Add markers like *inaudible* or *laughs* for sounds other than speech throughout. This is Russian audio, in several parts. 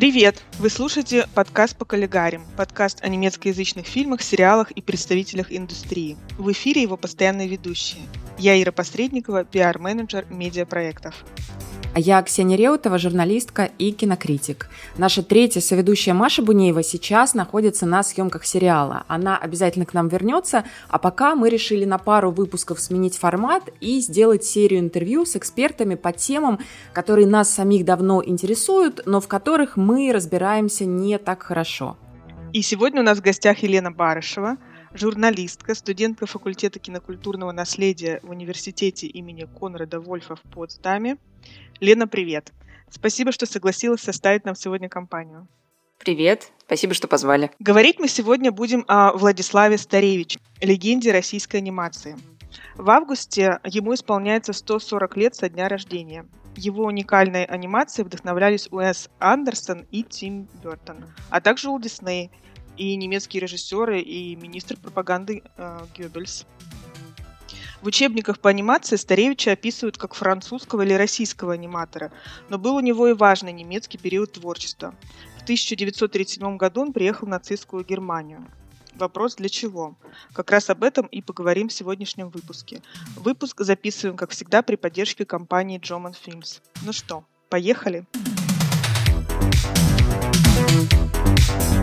Привет! Вы слушаете подкаст по коллегарим, подкаст о немецкоязычных фильмах, сериалах и представителях индустрии. В эфире его постоянные ведущие. Я Ира Посредникова, пиар-менеджер медиапроектов. А я Ксения Реутова, журналистка и кинокритик. Наша третья соведущая Маша Бунеева сейчас находится на съемках сериала. Она обязательно к нам вернется, а пока мы решили на пару выпусков сменить формат и сделать серию интервью с экспертами по темам, которые нас самих давно интересуют, но в которых мы разбираемся не так хорошо. И сегодня у нас в гостях Елена Барышева, журналистка, студентка факультета кинокультурного наследия в университете имени Конрада Вольфа в Потсдаме, Лена, привет. Спасибо, что согласилась составить нам сегодня компанию. Привет, спасибо, что позвали. Говорить мы сегодня будем о Владиславе Старевиче, легенде российской анимации. В августе ему исполняется 140 лет со дня рождения. Его уникальной анимацией вдохновлялись Уэс Андерсон и Тим Бертон, а также Уолт Дисней и немецкие режиссеры и министр пропаганды э, Геббельс. В учебниках по анимации Старевича описывают как французского или российского аниматора, но был у него и важный немецкий период творчества. В 1937 году он приехал в нацистскую Германию. Вопрос для чего? Как раз об этом и поговорим в сегодняшнем выпуске. Выпуск записываем, как всегда, при поддержке компании Джоман Films. Ну что, поехали? Поехали!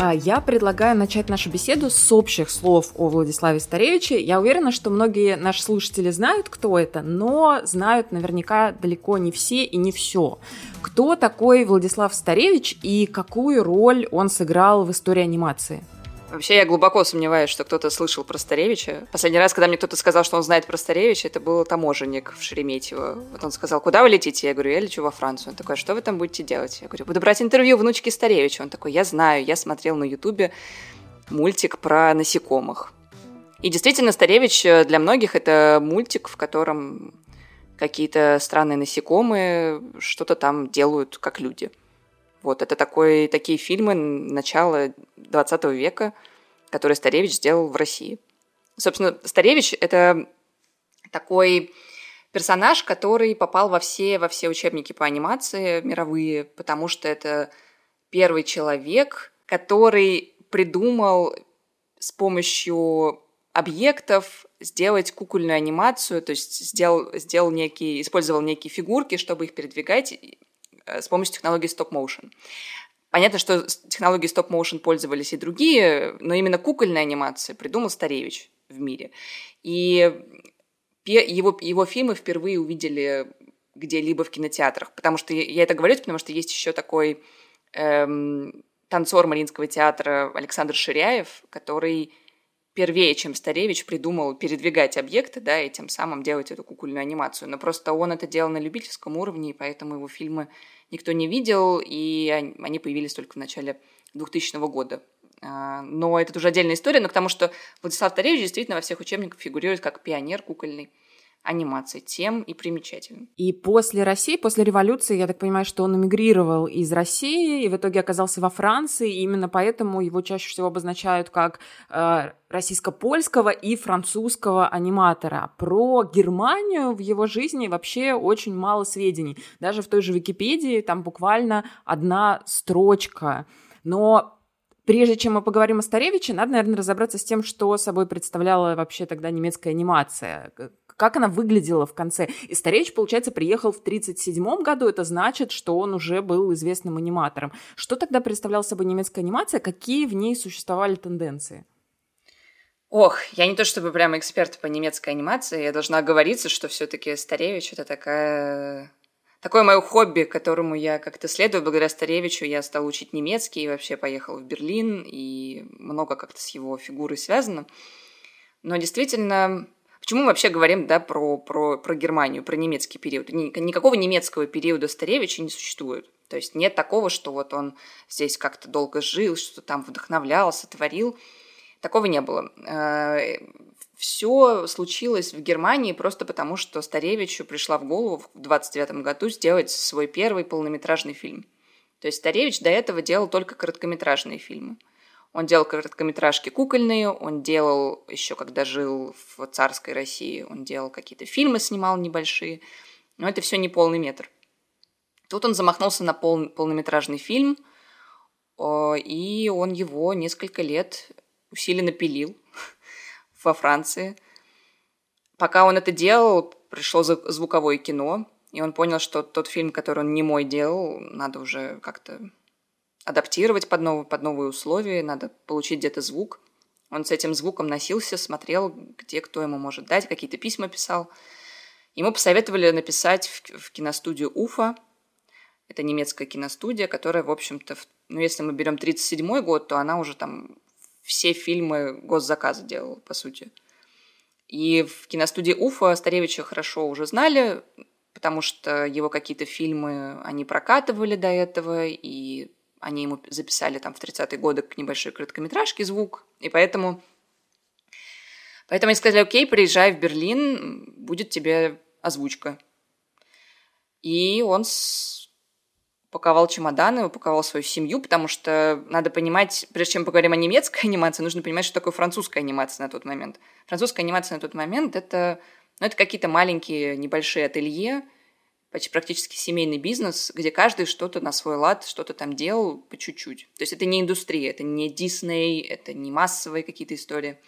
А, я предлагаю начать нашу беседу с общих слов о Владиславе Старевиче. Я уверена, что многие наши слушатели знают, кто это, но знают наверняка далеко не все и не все. Кто такой Владислав Старевич и какую роль он сыграл в истории анимации? Вообще, я глубоко сомневаюсь, что кто-то слышал про Старевича. Последний раз, когда мне кто-то сказал, что он знает про Старевича, это был таможенник в Шереметьево. Вот он сказал, куда вы летите? Я говорю, я лечу во Францию. Он такой, «А что вы там будете делать? Я говорю, буду брать интервью внучки Старевича. Он такой, я знаю, я смотрел на Ютубе мультик про насекомых. И действительно, Старевич для многих это мультик, в котором какие-то странные насекомые что-то там делают, как люди. Вот, это такой, такие фильмы начала 20 века, которые Старевич сделал в России. Собственно, Старевич – это такой персонаж, который попал во все, во все учебники по анимации мировые, потому что это первый человек, который придумал с помощью объектов сделать кукольную анимацию, то есть сделал, сделал некие, использовал некие фигурки, чтобы их передвигать Э, с помощью технологии стоп-моушен. Понятно, что технологии стоп-моушен пользовались и другие, но именно кукольная анимация придумал Старевич в мире. И его, его фильмы впервые увидели где-либо в кинотеатрах. Потому что я это говорю, потому что есть еще такой эм, танцор Мариинского театра Александр Ширяев, который первее, чем Старевич, придумал передвигать объекты, да, и тем самым делать эту кукольную анимацию. Но просто он это делал на любительском уровне, и поэтому его фильмы никто не видел, и они появились только в начале 2000 года. А, но это уже отдельная история, но к тому, что Владислав Таревич действительно во всех учебниках фигурирует как пионер кукольный анимации тем и примечателен. И после России, после революции, я так понимаю, что он эмигрировал из России и в итоге оказался во Франции, и именно поэтому его чаще всего обозначают как э, российско-польского и французского аниматора. Про Германию в его жизни вообще очень мало сведений. Даже в той же Википедии там буквально одна строчка. Но Прежде чем мы поговорим о Старевиче, надо, наверное, разобраться с тем, что собой представляла вообще тогда немецкая анимация как она выглядела в конце. И Старевич, получается, приехал в 1937 году, это значит, что он уже был известным аниматором. Что тогда представляла собой немецкая анимация, какие в ней существовали тенденции? Ох, я не то чтобы прям эксперт по немецкой анимации, я должна оговориться, что все-таки Старевич это такая такое мое хобби, которому я как-то следую. Благодаря Старевичу я стал учить немецкий и вообще поехал в Берлин, и много как-то с его фигурой связано. Но действительно, Почему мы вообще говорим да, про, про, про Германию, про немецкий период? Никакого немецкого периода Старевича не существует. То есть нет такого, что вот он здесь как-то долго жил, что там вдохновлялся, творил. Такого не было. Э, Все случилось в Германии просто потому, что Старевичу пришла в голову в 29 году сделать свой первый полнометражный фильм. То есть Старевич до этого делал только короткометражные фильмы. Он делал короткометражки кукольные, он делал еще, когда жил в царской России, он делал какие-то фильмы, снимал небольшие, но это все не полный метр. Тут он замахнулся на пол, полнометражный фильм, и он его несколько лет усиленно пилил *laughs* во Франции. Пока он это делал, пришло звуковое кино, и он понял, что тот фильм, который он не мой делал, надо уже как-то адаптировать под, новые, под новые условия, надо получить где-то звук. Он с этим звуком носился, смотрел, где кто ему может дать, какие-то письма писал. Ему посоветовали написать в, в киностудию Уфа. Это немецкая киностудия, которая, в общем-то, в, ну, если мы берем 37 год, то она уже там все фильмы госзаказа делала, по сути. И в киностудии Уфа Старевича хорошо уже знали, потому что его какие-то фильмы они прокатывали до этого, и они ему записали там в 30-е годы к небольшой короткометражке звук, и поэтому... Поэтому они сказали, окей, приезжай в Берлин, будет тебе озвучка. И он с... упаковал чемоданы, упаковал свою семью, потому что надо понимать, прежде чем поговорим о немецкой анимации, нужно понимать, что такое французская анимация на тот момент. Французская анимация на тот момент это, ну, это какие-то маленькие небольшие ателье, почти практически семейный бизнес, где каждый что-то на свой лад, что-то там делал по чуть-чуть. То есть это не индустрия, это не Дисней, это не массовые какие-то истории.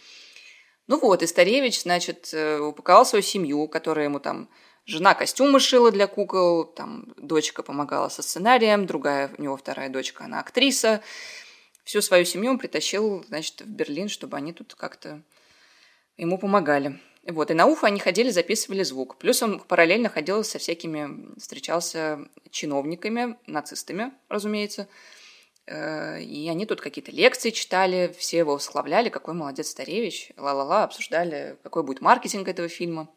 Ну вот, и Старевич, значит, э, упаковал свою семью, которая ему там Жена костюмы шила для кукол, там дочка помогала со сценарием, другая, у него вторая дочка, она актриса. Всю свою семью он притащил, значит, в Берлин, чтобы они тут как-то ему помогали. Вот, и на Уфа они ходили, записывали звук. Плюс он параллельно ходил со всякими, встречался чиновниками, нацистами, разумеется. Э, и они тут какие-то лекции читали, все его восхваляли, какой молодец Старевич, ла-ла-ла, обсуждали, какой будет маркетинг этого фильма.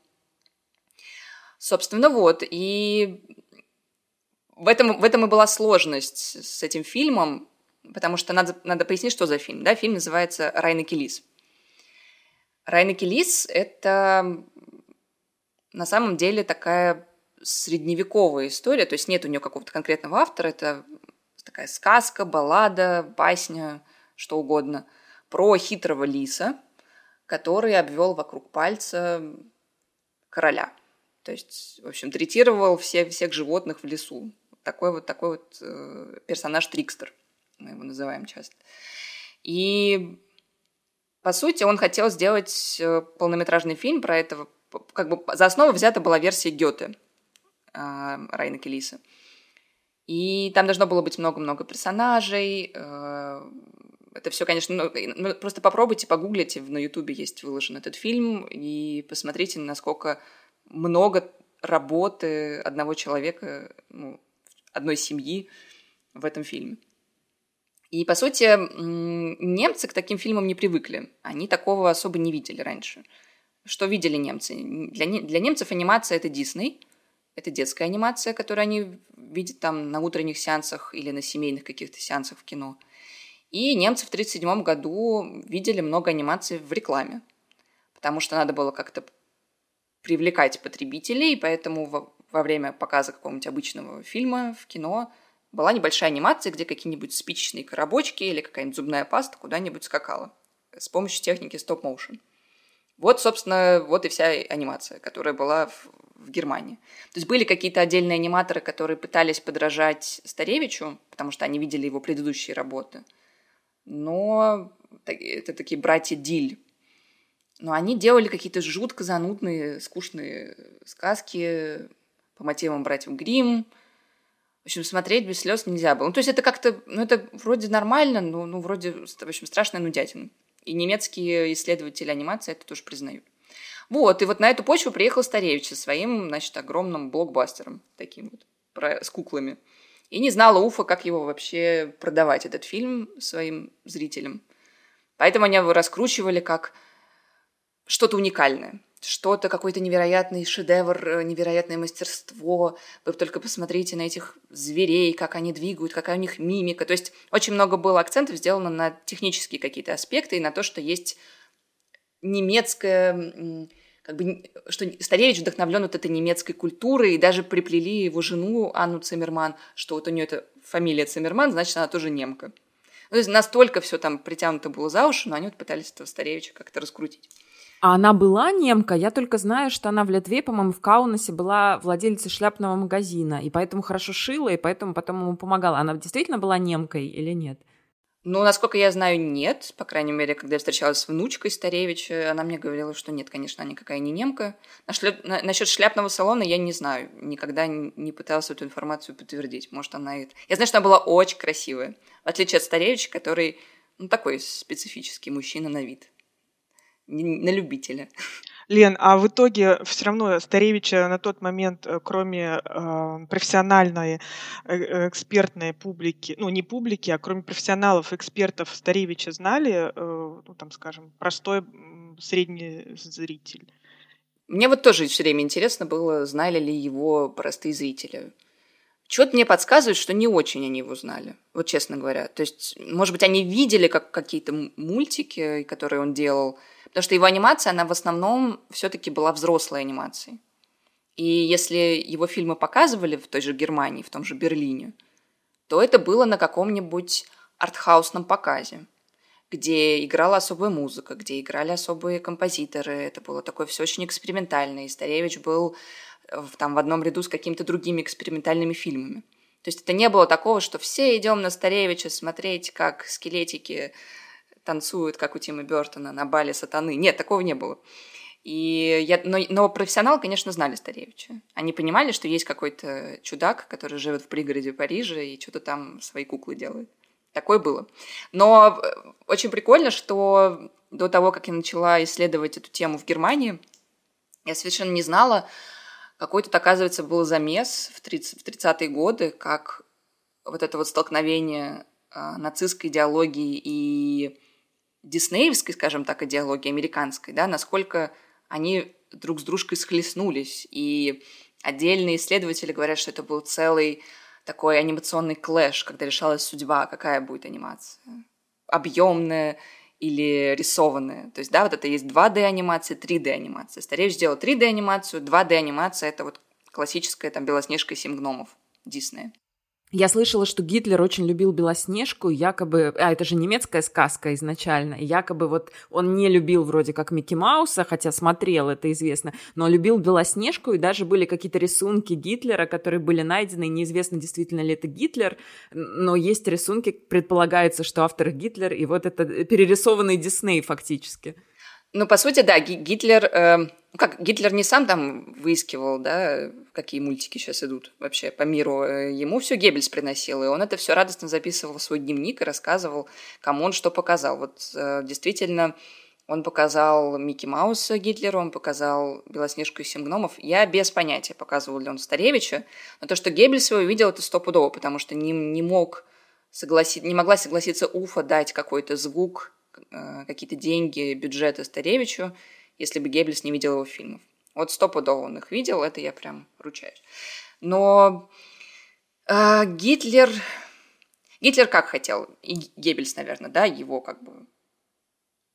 Собственно, вот. И в этом, в этом и была сложность с этим фильмом, потому что надо, надо пояснить, что за фильм. Да? Фильм называется «Райна Келис». Райна Келис — это на самом деле такая средневековая история, то есть нет у нее какого-то конкретного автора, это такая сказка, баллада, басня, что угодно, про хитрого лиса, который обвел вокруг пальца короля. То есть, в общем, третировал все, всех животных в лесу. Такой вот такой вот э, персонаж Трикстер, мы его называем часто. И по сути, он хотел сделать э, полнометражный фильм про этого. Как бы за основу взята была версия Гёте э, Райна Келиса. И там должно было быть много-много персонажей. Э, это все, конечно, ну, ну, просто попробуйте, погуглите, на Ютубе есть выложен этот фильм, и посмотрите, насколько много работы одного человека, ну, одной семьи в этом фильме. И, по сути, немцы к таким фильмам не привыкли. Они такого особо не видели раньше. Что видели немцы? Для, не, для немцев анимация – это Дисней. Это детская анимация, которую они видят там на утренних сеансах или на семейных каких-то сеансах в кино. И немцы в 1937 году видели много анимации в рекламе, потому что надо было как-то привлекать потребителей, и поэтому во, во время показа какого-нибудь обычного фильма в кино – была небольшая анимация, где какие-нибудь спичечные коробочки или какая-нибудь зубная паста куда-нибудь скакала с помощью техники стоп-моушен. Вот, собственно, вот и вся анимация, которая была в, в Германии. То есть были какие-то отдельные аниматоры, которые пытались подражать Старевичу, потому что они видели его предыдущие работы. Но это такие братья Диль. Но они делали какие-то жутко занудные, скучные сказки по мотивам братьев Гримм, в общем, смотреть без слез нельзя было. Ну, то есть это как-то, ну, это вроде нормально, но, ну, вроде, в общем, страшная нудятина. И немецкие исследователи анимации это тоже признают. Вот, и вот на эту почву приехал Старевич со своим, значит, огромным блокбастером таким вот, про, с куклами. И не знала Уфа, как его вообще продавать, этот фильм, своим зрителям. Поэтому они его раскручивали как что-то уникальное что-то, какой-то невероятный шедевр, э, невероятное мастерство. Вы только посмотрите на этих зверей, как они двигают, какая у них мимика. То есть очень много было акцентов сделано на технические какие-то аспекты и на то, что есть немецкая как бы, что Старевич вдохновлен вот этой немецкой культурой, и даже приплели его жену Анну Циммерман, что вот у нее это фамилия Циммерман, значит, она тоже немка. Ну, то есть настолько все там притянуто было за уши, но они вот пытались этого Старевича как-то раскрутить. А она была немка? Я только знаю, что она в Литве, по-моему, в Каунасе была владелицей шляпного магазина, и поэтому хорошо шила, и поэтому потом ему помогала. Она действительно была немкой или нет? Ну, насколько я знаю, нет. По крайней мере, когда я встречалась с внучкой Старевича, она мне говорила, что нет, конечно, она никакая не немка. Насчет шляпного салона я не знаю. Никогда не пыталась эту информацию подтвердить. Может, она это... Я знаю, что она была очень красивая. В отличие от Старевича, который, ну, такой специфический мужчина на вид. На любителя. Лен, а в итоге все равно Старевича на тот момент, э, кроме э, профессиональной э, экспертной публики, ну не публики, а кроме профессионалов, экспертов Старевича знали, э, ну там, скажем, простой средний зритель? Мне вот тоже все время интересно было, знали ли его простые зрители. Чего-то мне подсказывает, что не очень они его знали, вот честно говоря. То есть, может быть, они видели как какие-то мультики, которые он делал, Потому что его анимация, она в основном все-таки была взрослой анимацией. И если его фильмы показывали в той же Германии, в том же Берлине, то это было на каком-нибудь артхаусном показе, где играла особая музыка, где играли особые композиторы. Это было такое все очень экспериментальное. И Старевич был в, там в одном ряду с какими-то другими экспериментальными фильмами. То есть это не было такого, что все идем на Старевича смотреть, как скелетики танцуют, как у Тима Бертона на бале сатаны. Нет, такого не было. И я, но, но профессионалы, конечно, знали Старевича. Они понимали, что есть какой-то чудак, который живет в пригороде Парижа и что-то там свои куклы делает. Такое было. Но э, очень прикольно, что до того, как я начала исследовать эту тему в Германии, я совершенно не знала, какой тут, оказывается, был замес в 30, в 30-е годы, как вот это вот столкновение э, нацистской идеологии и диснеевской, скажем так, идеологии американской, да, насколько они друг с дружкой схлестнулись. И отдельные исследователи говорят, что это был целый такой анимационный клэш, когда решалась судьба, какая будет анимация. Объемная или рисованная. То есть, да, вот это есть 2D-анимация, 3D-анимация. Стареж сделал 3D-анимацию, 2D-анимация — это вот классическая там «Белоснежка и семь гномов» Диснея. Я слышала, что Гитлер очень любил Белоснежку, якобы, а это же немецкая сказка изначально, якобы вот он не любил вроде как Микки Мауса, хотя смотрел, это известно, но любил Белоснежку, и даже были какие-то рисунки Гитлера, которые были найдены, неизвестно, действительно ли это Гитлер, но есть рисунки, предполагается, что автор Гитлер, и вот это перерисованный Дисней фактически. Ну, по сути, да, Гитлер... Э, как, Гитлер не сам там выискивал, да, какие мультики сейчас идут вообще по миру. Э, ему все Геббельс приносил, и он это все радостно записывал в свой дневник и рассказывал, кому он что показал. Вот э, действительно, он показал Микки Мауса Гитлеру, он показал Белоснежку и Семь гномов. Я без понятия, показывал ли он Старевича, но то, что Геббельс его увидел, это стопудово, потому что не, не мог согласиться, не могла согласиться Уфа дать какой-то звук Э, какие-то деньги, бюджеты Старевичу, если бы Геббельс не видел его фильмов. Вот стопудово он их видел, это я прям ручаюсь. Но э, Гитлер... Гитлер как хотел, и Геббельс, наверное, да, его как бы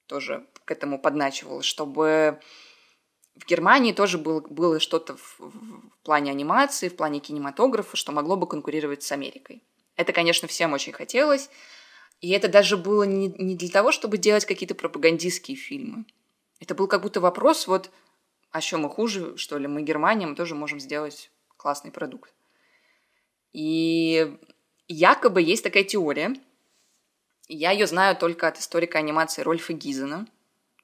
тоже к этому подначивал, чтобы в Германии тоже было, было что-то в, в плане анимации, в плане кинематографа, что могло бы конкурировать с Америкой. Это, конечно, всем очень хотелось, и это даже было не, не для того, чтобы делать какие-то пропагандистские фильмы. Это был как будто вопрос, вот, а что мы хуже, что ли, мы Германия, мы тоже можем сделать классный продукт. И якобы есть такая теория, я ее знаю только от историка анимации Рольфа Гизена,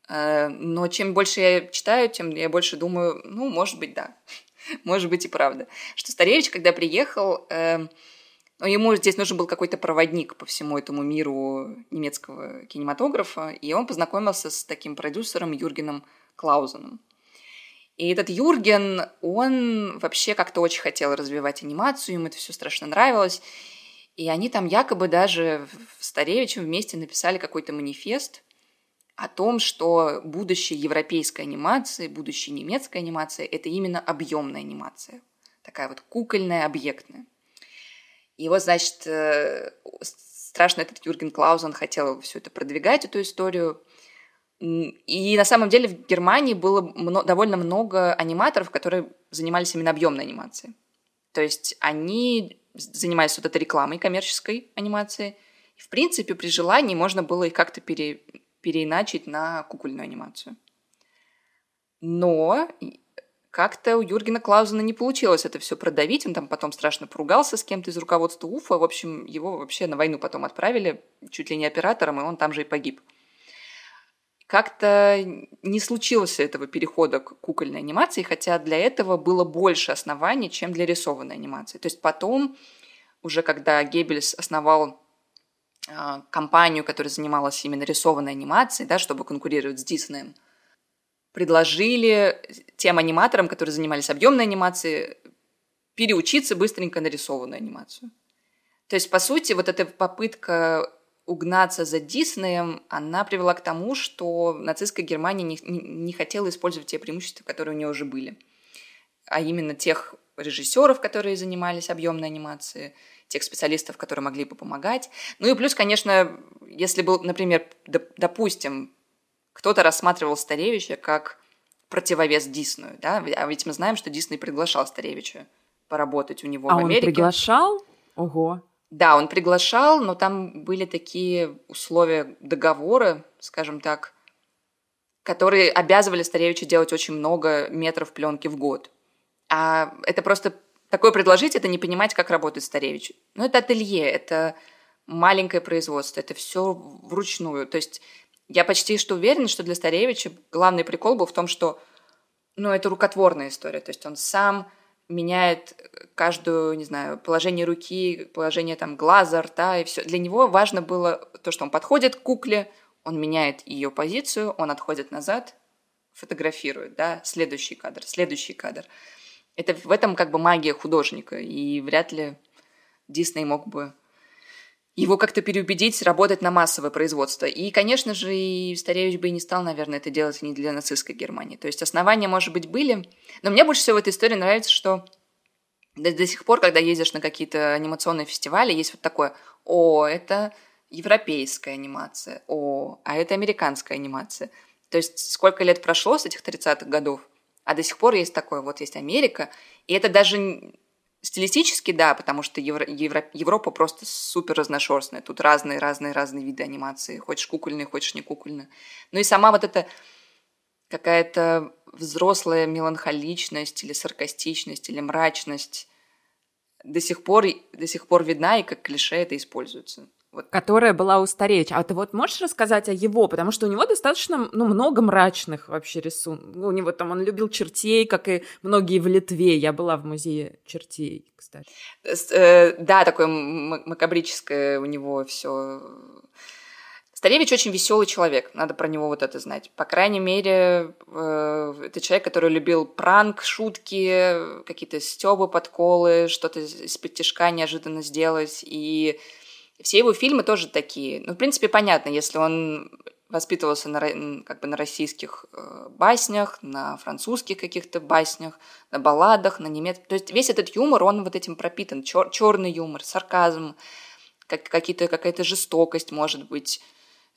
э, но чем больше я читаю, тем я больше думаю, ну, может быть, да, *laughs* может быть и правда, что Старевич, когда приехал, э, но ему здесь нужен был какой-то проводник по всему этому миру немецкого кинематографа, и он познакомился с таким продюсером Юргеном Клаузеном. И этот Юрген, он вообще как-то очень хотел развивать анимацию, ему это все страшно нравилось. И они там якобы даже в Старевичем вместе написали какой-то манифест о том, что будущее европейской анимации, будущее немецкой анимации – это именно объемная анимация. Такая вот кукольная, объектная. Вот, значит, э, страшно этот Юрген Клаузен хотел все это продвигать, эту историю. И на самом деле в Германии было довольно много аниматоров, которые занимались именно объемной анимацией. То есть они занимались вот этой рекламой коммерческой анимации. И, в принципе, при желании можно было их как-то пере, переиначить на кукольную анимацию. Но как-то у Юргена Клаузена не получилось это все продавить. Он там потом страшно поругался с кем-то из руководства УФА. В общем, его вообще на войну потом отправили, чуть ли не оператором, и он там же и погиб. Как-то не случилось этого перехода к кукольной анимации, хотя для этого было больше оснований, чем для рисованной анимации. То есть потом, уже когда Геббельс основал э, компанию, которая занималась именно рисованной анимацией, да, чтобы конкурировать с Диснеем – предложили тем аниматорам, которые занимались объемной анимацией, переучиться быстренько на рисованную анимацию. То есть, по сути, вот эта попытка угнаться за Диснеем, она привела к тому, что нацистская Германия не, не, не хотела использовать те преимущества, которые у нее уже были. А именно тех режиссеров, которые занимались объемной анимацией, тех специалистов, которые могли бы помогать. Ну и плюс, конечно, если был, например, допустим, кто-то рассматривал Старевича как противовес Диснею, да, а ведь мы знаем, что Дисней приглашал Старевича поработать у него а в Америке. он приглашал? Ого. Да, он приглашал, но там были такие условия договора, скажем так, которые обязывали Старевича делать очень много метров пленки в год. А это просто такое предложить, это не понимать, как работает Старевич. Ну, это ателье, это маленькое производство, это все вручную. То есть я почти что уверена, что для Старевича главный прикол был в том, что ну, это рукотворная история. То есть он сам меняет каждую, не знаю, положение руки, положение там глаза, рта и все. Для него важно было то, что он подходит к кукле, он меняет ее позицию, он отходит назад, фотографирует, да, следующий кадр, следующий кадр. Это в этом как бы магия художника, и вряд ли Дисней мог бы его как-то переубедить работать на массовое производство. И, конечно же, и Старевич бы и не стал, наверное, это делать не для нацистской Германии. То есть основания, может быть, были. Но мне больше всего в этой истории нравится, что до, до сих пор, когда ездишь на какие-то анимационные фестивали, есть вот такое «О, это европейская анимация», «О, а это американская анимация». То есть сколько лет прошло с этих 30-х годов, а до сих пор есть такое, вот есть Америка, и это даже Стилистически, да, потому что Евро, Евро, Европа просто супер разношерстная. Тут разные-разные-разные виды анимации. Хочешь кукольные, хочешь не кукольные. Ну и сама вот эта какая-то взрослая меланхоличность или саркастичность или мрачность до сих пор, до сих пор видна, и как клише это используется. Которая была у Старевича. А ты вот можешь рассказать о его? Потому что у него достаточно, ну, много мрачных вообще рисунков. У него там, он любил чертей, как и многие в Литве. Я была в музее чертей, кстати. Э, да, такое макабрическое у него все. Старевич очень веселый человек, надо про него вот это знать. По крайней мере, э, это человек, который любил пранк, шутки, какие-то стёбы, подколы, что-то из-под тяжка неожиданно сделать. И все его фильмы тоже такие. Ну, в принципе, понятно, если он воспитывался на, как бы на российских э, баснях, на французских каких-то баснях, на балладах, на немецких. То есть весь этот юмор, он вот этим пропитан. Чер- черный юмор, сарказм, как, какие-то, какая-то жестокость, может быть.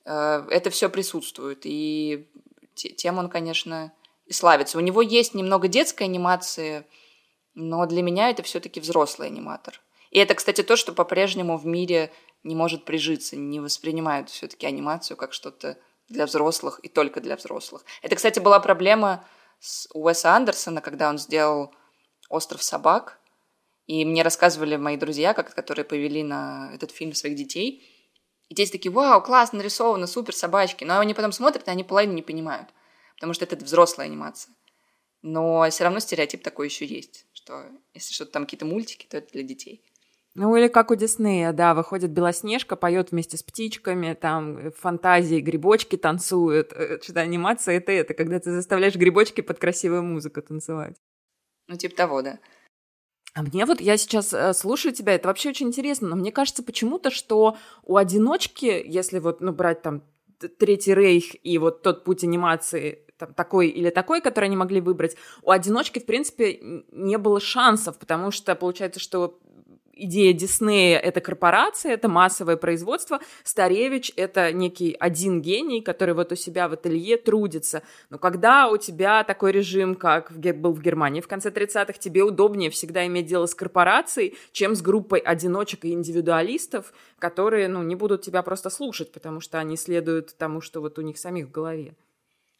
Э, это все присутствует. И тем он, конечно, и славится. У него есть немного детской анимации, но для меня это все-таки взрослый аниматор. И это, кстати, то, что по-прежнему в мире не может прижиться, не воспринимают все-таки анимацию как что-то для взрослых и только для взрослых. Это, кстати, была проблема с Уэса Андерсона, когда он сделал «Остров собак», и мне рассказывали мои друзья, как, которые повели на этот фильм своих детей. И дети такие, вау, классно нарисовано, супер, собачки. Но они потом смотрят, и они половину не понимают, потому что это взрослая анимация. Но все равно стереотип такой еще есть, что если что-то там какие-то мультики, то это для детей. Ну, или как у Диснея, да, выходит Белоснежка, поет вместе с птичками, там э, фантазии, грибочки танцуют. Э, что-то анимация — это это, когда ты заставляешь грибочки под красивую музыку танцевать. Ну, типа того, да. А мне вот, я сейчас э, слушаю тебя, это вообще очень интересно, но мне кажется почему-то, что у одиночки, если вот, ну, брать там Третий Рейх и вот тот путь анимации, там, такой или такой, который они могли выбрать, у одиночки, в принципе, не было шансов, потому что получается, что идея Диснея — это корпорация, это массовое производство. Старевич — это некий один гений, который вот у себя в ателье трудится. Но когда у тебя такой режим, как был в Германии в конце 30-х, тебе удобнее всегда иметь дело с корпорацией, чем с группой одиночек и индивидуалистов, которые, ну, не будут тебя просто слушать, потому что они следуют тому, что вот у них самих в голове.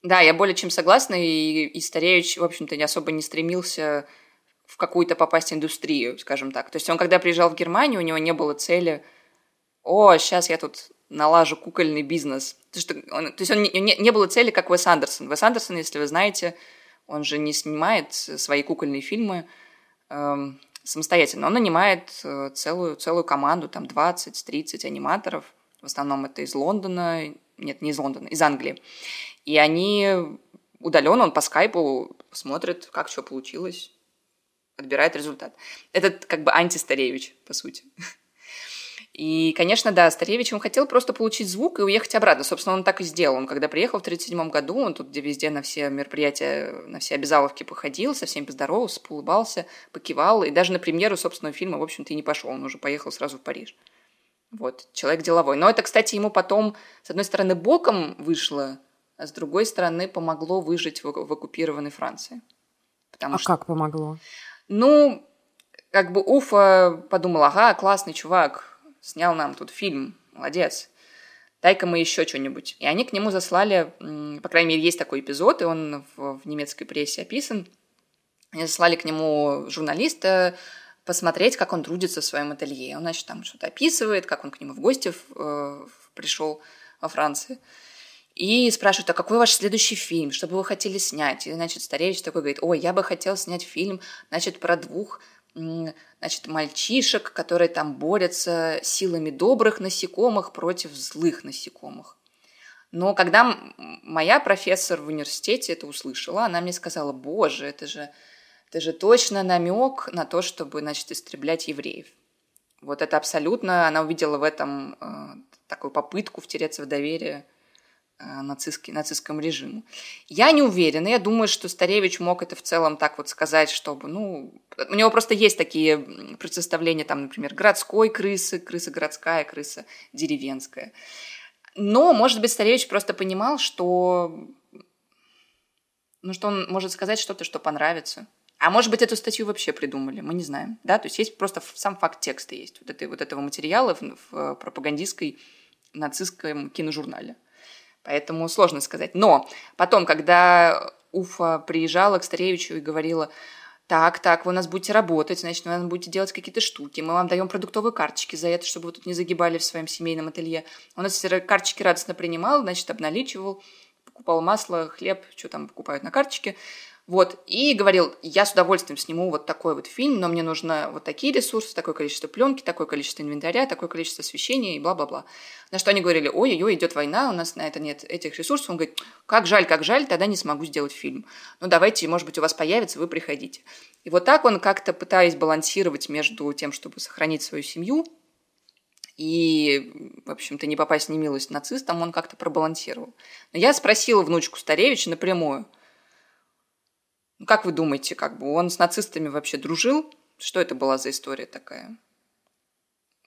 Да, я более чем согласна, и, и Старевич, в общем-то, не особо не стремился в какую-то попасть индустрию, скажем так. То есть он, когда приезжал в Германию, у него не было цели «О, сейчас я тут налажу кукольный бизнес». То, что он, то есть он не, не, было цели, как Уэс Андерсон. Уэс Андерсон, если вы знаете, он же не снимает свои кукольные фильмы эм, самостоятельно. Он нанимает э, целую, целую команду, там 20-30 аниматоров. В основном это из Лондона, нет, не из Лондона, из Англии. И они удаленно, он по скайпу смотрит, как что получилось, отбирает результат. Это как бы антистаревич, по сути. И, конечно, да, Старевич, он хотел просто получить звук и уехать обратно. Собственно, он так и сделал. Он когда приехал в 1937 году, он тут где везде на все мероприятия, на все обязаловки походил, со всеми поздоровался, улыбался, покивал. И даже на премьеру собственного фильма, в общем-то, и не пошел. Он уже поехал сразу в Париж. Вот, человек деловой. Но это, кстати, ему потом, с одной стороны, боком вышло, а с другой стороны, помогло выжить в, в оккупированной Франции. Потому а что... как помогло? Ну, как бы Уфа подумал, ага, классный чувак, снял нам тут фильм, молодец, дай-ка мы еще что-нибудь. И они к нему заслали, по крайней мере, есть такой эпизод, и он в, в немецкой прессе описан. Они заслали к нему журналиста, посмотреть, как он трудится в своем ателье. Он, значит, там что-то описывает, как он к нему в гости э, пришел во Франции. И спрашивают, а какой ваш следующий фильм, что бы вы хотели снять? И, значит, стареющий такой говорит, ой, я бы хотел снять фильм, значит, про двух значит, мальчишек, которые там борются силами добрых насекомых против злых насекомых. Но когда моя профессор в университете это услышала, она мне сказала, боже, это же это же точно намек на то, чтобы, значит, истреблять евреев. Вот это абсолютно, она увидела в этом э, такую попытку втереться в доверие нацистский, нацистскому режиму. Я не уверена, я думаю, что Старевич мог это в целом так вот сказать, чтобы, ну, у него просто есть такие представления, там, например, городской крысы, крыса городская, крыса деревенская. Но, может быть, Старевич просто понимал, что, ну, что он может сказать что-то, что понравится. А может быть, эту статью вообще придумали, мы не знаем. Да? То есть есть просто сам факт текста есть вот, этой, вот этого материала в, в пропагандистской нацистском киножурнале. Поэтому сложно сказать. Но потом, когда Уфа приезжала к Старевичу и говорила, так, так, вы у нас будете работать, значит, вы у нас будете делать какие-то штуки, мы вам даем продуктовые карточки за это, чтобы вы тут не загибали в своем семейном ателье. Он эти карточки радостно принимал, значит, обналичивал, покупал масло, хлеб, что там покупают на карточке. Вот, и говорил, я с удовольствием сниму вот такой вот фильм, но мне нужно вот такие ресурсы, такое количество пленки, такое количество инвентаря, такое количество освещения и бла-бла-бла. На что они говорили, ой-ой-ой, идет война, у нас на это нет этих ресурсов. Он говорит, как жаль, как жаль, тогда не смогу сделать фильм. Ну, давайте, может быть, у вас появится, вы приходите. И вот так он как-то пытаясь балансировать между тем, чтобы сохранить свою семью, и, в общем-то, не попасть в немилость нацистам, он как-то пробалансировал. Но я спросила внучку Старевича напрямую – как вы думаете, как бы он с нацистами вообще дружил? Что это была за история такая?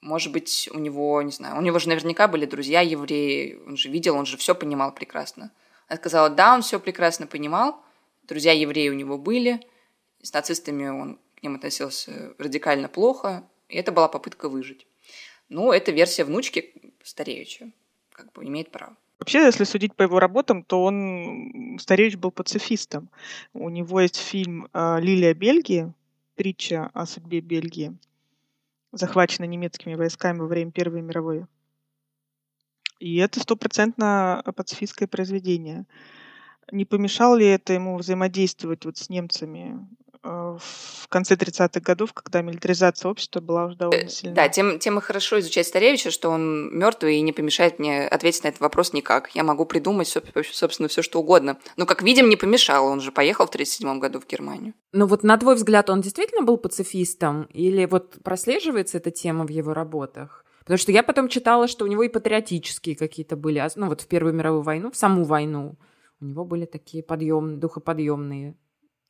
Может быть, у него, не знаю, у него же наверняка были друзья евреи, он же видел, он же все понимал прекрасно. Она сказала, да, он все прекрасно понимал, друзья евреи у него были, с нацистами он к ним относился радикально плохо, и это была попытка выжить. Ну, это версия внучки стареющая, как бы имеет право. Вообще, если судить по его работам, то он, Старевич был пацифистом. У него есть фильм а, «Лилия Бельгии», притча о судьбе Бельгии, захваченной немецкими войсками во время Первой мировой. И это стопроцентно пацифистское произведение. Не помешало ли это ему взаимодействовать вот с немцами Э, в конце 30-х годов, когда милитаризация общества была уже довольно э, сильна. Да, тем, тем и хорошо изучать Старевича, что он мертвый и не помешает мне ответить на этот вопрос никак. Я могу придумать, собственно, все что угодно. Но, как видим, не помешало. Он же поехал в 37 году в Германию. Ну вот, на твой взгляд, он действительно был пацифистом? Или вот прослеживается эта тема в его работах? Потому что я потом читала, что у него и патриотические какие-то были, а, ну вот в Первую мировую войну, в саму войну, у него были такие подъем, духоподъемные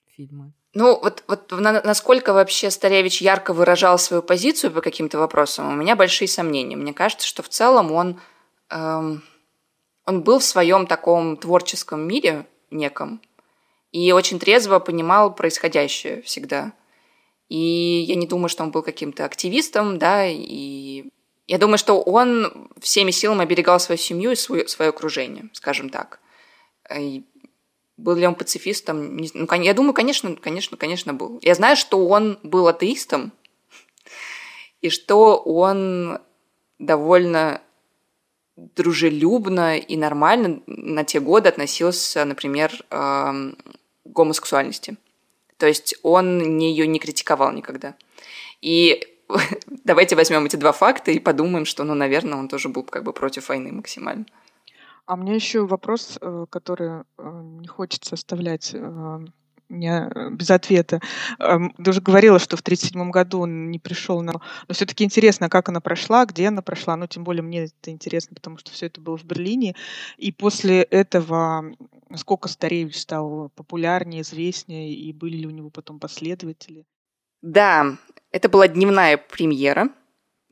фильмы. Ну, вот, вот на, насколько вообще Старевич ярко выражал свою позицию по каким-то вопросам, у меня большие сомнения. Мне кажется, что в целом он, эм, он был в своем таком творческом мире неком и очень трезво понимал происходящее всегда. И я не думаю, что он был каким-то активистом, да, и я думаю, что он всеми силами оберегал свою семью и свое, свое окружение, скажем так. И Был ли он пацифистом? Ну, я думаю, конечно, конечно, конечно, был. Я знаю, что он был атеистом, и что он довольно дружелюбно и нормально на те годы относился, например, к гомосексуальности. То есть он не ее не критиковал никогда. И *laughs* давайте возьмем эти два факта и подумаем, что, ну, наверное, он тоже был как бы против войны максимально. А мне еще вопрос, э, который э, не хочется оставлять э, не, без ответа. Эм, ты уже говорила, что в 1937 году он не пришел на... Но все-таки интересно, как она прошла, где она прошла. Ну, тем более мне это интересно, потому что все это было в Берлине. И после этого сколько Старевич стал популярнее, известнее, и были ли у него потом последователи? Да, это была дневная премьера.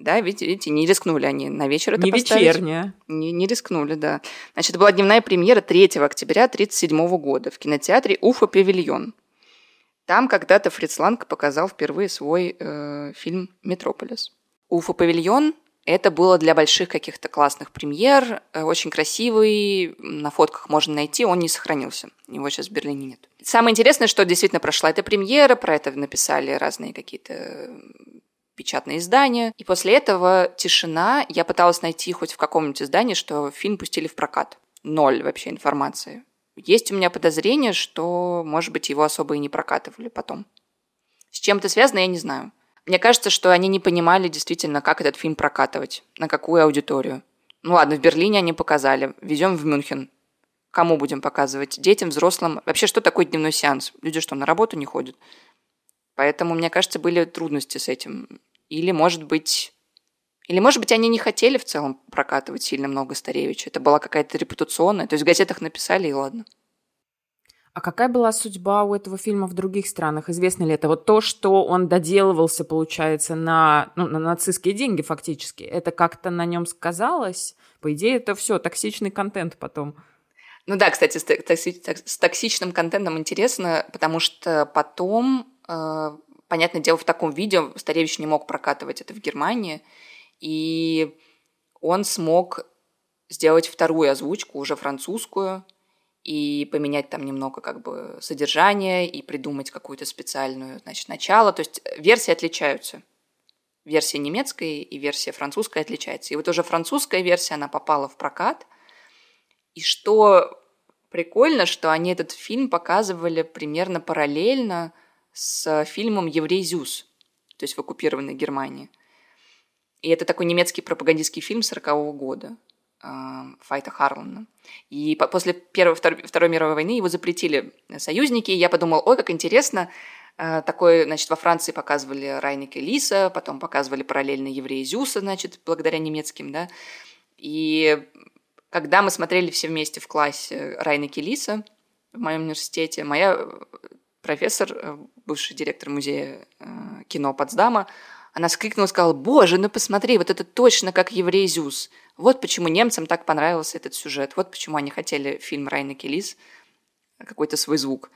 Да, видите, видите, не рискнули они на вечер это Не поставить. вечерняя. Не, не рискнули, да. Значит, была дневная премьера 3 октября 1937 года в кинотеатре Уфа Павильон. Там когда-то Фриц Ланг показал впервые свой э, фильм «Метрополис». Уфа Павильон это было для больших каких-то классных премьер, э, очень красивый, на фотках можно найти, он не сохранился. Его сейчас в Берлине нет. Самое интересное, что действительно прошла эта премьера, про это написали разные какие-то печатные издания. И после этого тишина. Я пыталась найти хоть в каком-нибудь издании, что фильм пустили в прокат. Ноль вообще информации. Есть у меня подозрение, что, может быть, его особо и не прокатывали потом. С чем это связано, я не знаю. Мне кажется, что они не понимали действительно, как этот фильм прокатывать, на какую аудиторию. Ну ладно, в Берлине они показали, везем в Мюнхен. Кому будем показывать? Детям, взрослым? Вообще, что такое дневной сеанс? Люди что, на работу не ходят? Поэтому, мне кажется, были трудности с этим. Или, может быть... Или, может быть, они не хотели в целом прокатывать сильно много Старевича. Это была какая-то репутационная. То есть в газетах написали, и ладно. А какая была судьба у этого фильма в других странах? Известно ли это? Вот то, что он доделывался, получается, на, ну, на нацистские деньги фактически, это как-то на нем сказалось? По идее, это все токсичный контент потом. Ну да, кстати, с, токси- с токсичным контентом интересно, потому что потом э, понятное дело, в таком виде Старевич не мог прокатывать это в Германии, и он смог сделать вторую озвучку, уже французскую, и поменять там немного как бы содержание, и придумать какую-то специальную, значит, начало. То есть версии отличаются. Версия немецкая и версия французская отличается. И вот уже французская версия, она попала в прокат. И что прикольно, что они этот фильм показывали примерно параллельно с фильмом «Еврей Зюс», то есть в оккупированной Германии. И это такой немецкий пропагандистский фильм 40 года а, Файта Харлана. И после Первой, Второй, Второй мировой войны его запретили союзники, и я подумала, ой, как интересно, а, такой, значит, во Франции показывали Райнеке Лиса, потом показывали параллельно евреи Зюса, значит, благодаря немецким, да. И когда мы смотрели все вместе в классе Райнеке Лиса в моем университете, моя профессор, э, бывший директор музея э, кино Потсдама, она скрикнула и сказала, боже, ну посмотри, вот это точно как еврей Зюс. Вот почему немцам так понравился этот сюжет. Вот почему они хотели фильм Райна Келис, какой-то свой звук.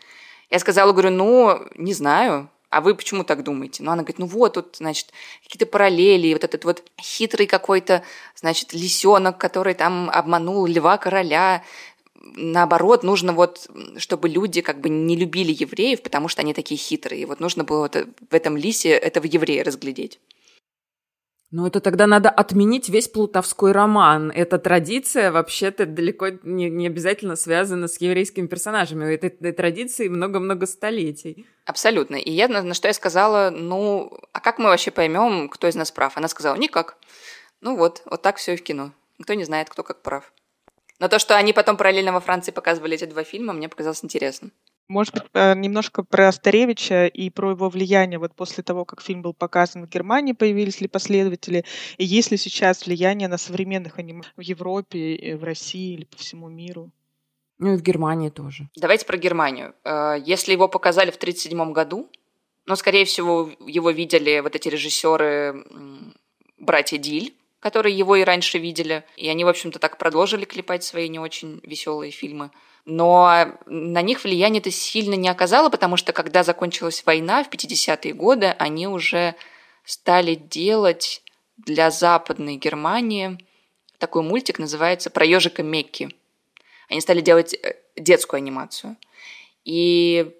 Я сказала, говорю, ну, не знаю, а вы почему так думаете? Ну, она говорит, ну вот, тут, значит, какие-то параллели, вот этот вот хитрый какой-то, значит, лисенок, который там обманул льва короля, наоборот, нужно вот, чтобы люди как бы не любили евреев, потому что они такие хитрые. И вот нужно было вот в этом лисе этого еврея разглядеть. Ну, это тогда надо отменить весь плутовской роман. Эта традиция вообще-то далеко не, не обязательно связана с еврейскими персонажами. У этой, этой традиции много-много столетий. Абсолютно. И я, на, на что я сказала, ну, а как мы вообще поймем, кто из нас прав? Она сказала, никак. Ну вот, вот так все и в кино. Никто не знает, кто как прав. Но то, что они потом параллельно во Франции показывали эти два фильма, мне показалось интересным. Может быть, э, немножко про Старевича и про его влияние вот после того, как фильм был показан в Германии, появились ли последователи, и есть ли сейчас влияние на современных аниме в Европе, в России или по всему миру? Ну и в Германии тоже. Давайте про Германию. Э, если его показали в 1937 году, но, скорее всего, его видели вот эти режиссеры братья Диль, которые его и раньше видели. И они, в общем-то, так продолжили клепать свои не очень веселые фильмы. Но на них влияние это сильно не оказало, потому что когда закончилась война в 50-е годы, они уже стали делать для Западной Германии такой мультик, называется «Про ежика Мекки». Они стали делать э, детскую анимацию. И